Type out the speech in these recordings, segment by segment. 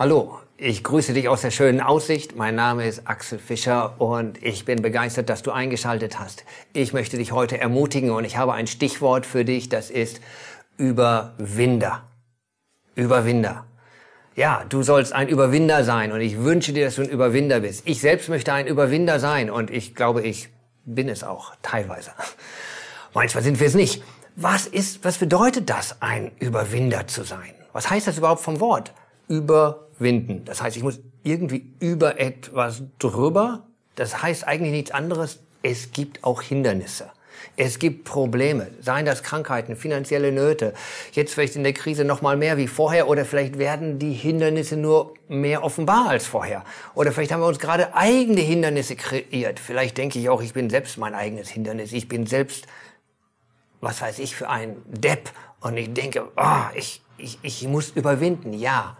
Hallo, ich grüße dich aus der schönen Aussicht. Mein Name ist Axel Fischer und ich bin begeistert, dass du eingeschaltet hast. Ich möchte dich heute ermutigen und ich habe ein Stichwort für dich, das ist Überwinder. Überwinder. Ja, du sollst ein Überwinder sein und ich wünsche dir, dass du ein Überwinder bist. Ich selbst möchte ein Überwinder sein und ich glaube, ich bin es auch teilweise. Manchmal sind wir es nicht. Was ist, was bedeutet das, ein Überwinder zu sein? Was heißt das überhaupt vom Wort? Überwinden. Das heißt, ich muss irgendwie über etwas drüber. Das heißt eigentlich nichts anderes. Es gibt auch Hindernisse. Es gibt Probleme, seien das Krankheiten, finanzielle Nöte, jetzt vielleicht in der Krise noch mal mehr wie vorher oder vielleicht werden die Hindernisse nur mehr offenbar als vorher oder vielleicht haben wir uns gerade eigene Hindernisse kreiert. Vielleicht denke ich auch, ich bin selbst mein eigenes Hindernis. Ich bin selbst, was weiß ich, für ein Depp und ich denke, oh, ich, ich, ich muss überwinden. Ja,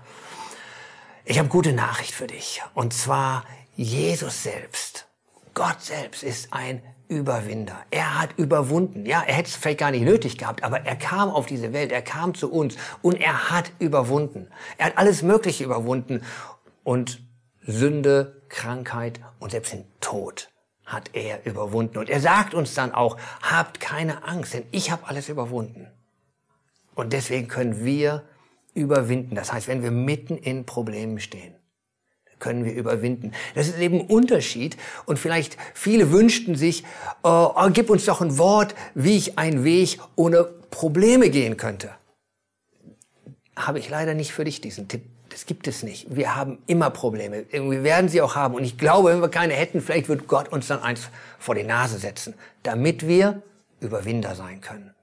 ich habe gute Nachricht für dich. Und zwar Jesus selbst. Gott selbst ist ein Überwinder. Er hat überwunden. Ja, er hätte es vielleicht gar nicht nötig gehabt, aber er kam auf diese Welt, er kam zu uns und er hat überwunden. Er hat alles Mögliche überwunden und Sünde, Krankheit und selbst den Tod hat er überwunden. Und er sagt uns dann auch, habt keine Angst, denn ich habe alles überwunden. Und deswegen können wir überwinden. Das heißt, wenn wir mitten in Problemen stehen, können wir überwinden. Das ist eben ein Unterschied. Und vielleicht viele wünschten sich, oh, oh, gib uns doch ein Wort, wie ich einen Weg ohne Probleme gehen könnte. Habe ich leider nicht für dich diesen Tipp. Das gibt es nicht. Wir haben immer Probleme. Wir werden sie auch haben. Und ich glaube, wenn wir keine hätten, vielleicht wird Gott uns dann eins vor die Nase setzen, damit wir Überwinder sein können.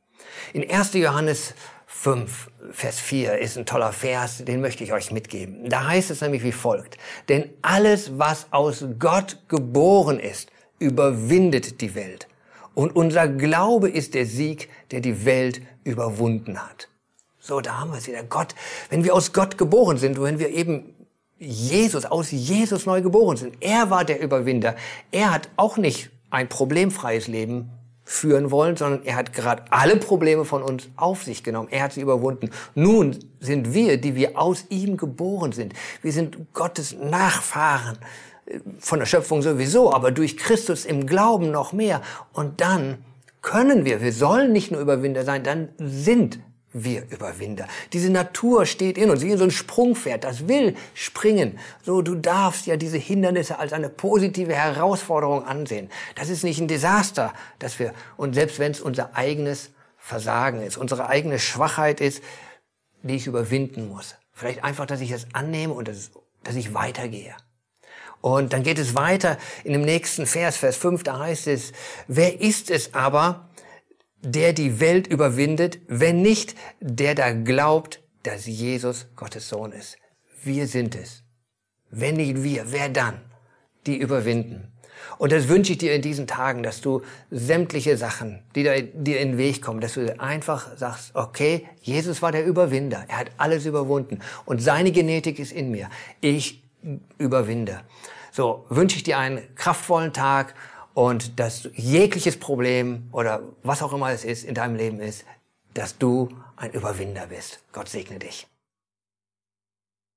In 1. Johannes 5, Vers 4 ist ein toller Vers, den möchte ich euch mitgeben. Da heißt es nämlich wie folgt. Denn alles, was aus Gott geboren ist, überwindet die Welt. Und unser Glaube ist der Sieg, der die Welt überwunden hat. So, da haben wir es wieder. Gott, wenn wir aus Gott geboren sind, wenn wir eben Jesus, aus Jesus neu geboren sind, er war der Überwinder. Er hat auch nicht ein problemfreies Leben führen wollen, sondern er hat gerade alle Probleme von uns auf sich genommen. Er hat sie überwunden. Nun sind wir, die wir aus ihm geboren sind. Wir sind Gottes Nachfahren. Von der Schöpfung sowieso, aber durch Christus im Glauben noch mehr. Und dann können wir, wir sollen nicht nur Überwinder sein, dann sind wir Überwinder. Diese Natur steht in uns, wie so ein Sprungpferd, das will springen. So, du darfst ja diese Hindernisse als eine positive Herausforderung ansehen. Das ist nicht ein Desaster, dass wir, und selbst wenn es unser eigenes Versagen ist, unsere eigene Schwachheit ist, die ich überwinden muss. Vielleicht einfach, dass ich es annehme und dass, dass ich weitergehe. Und dann geht es weiter in dem nächsten Vers, Vers 5, da heißt es, wer ist es aber, der die Welt überwindet, wenn nicht der da glaubt, dass Jesus Gottes Sohn ist. Wir sind es. Wenn nicht wir, wer dann? Die überwinden. Und das wünsche ich dir in diesen Tagen, dass du sämtliche Sachen, die dir in den Weg kommen, dass du einfach sagst, okay, Jesus war der Überwinder. Er hat alles überwunden. Und seine Genetik ist in mir. Ich überwinde. So wünsche ich dir einen kraftvollen Tag und dass jegliches Problem oder was auch immer es ist in deinem Leben ist, dass du ein Überwinder bist. Gott segne dich.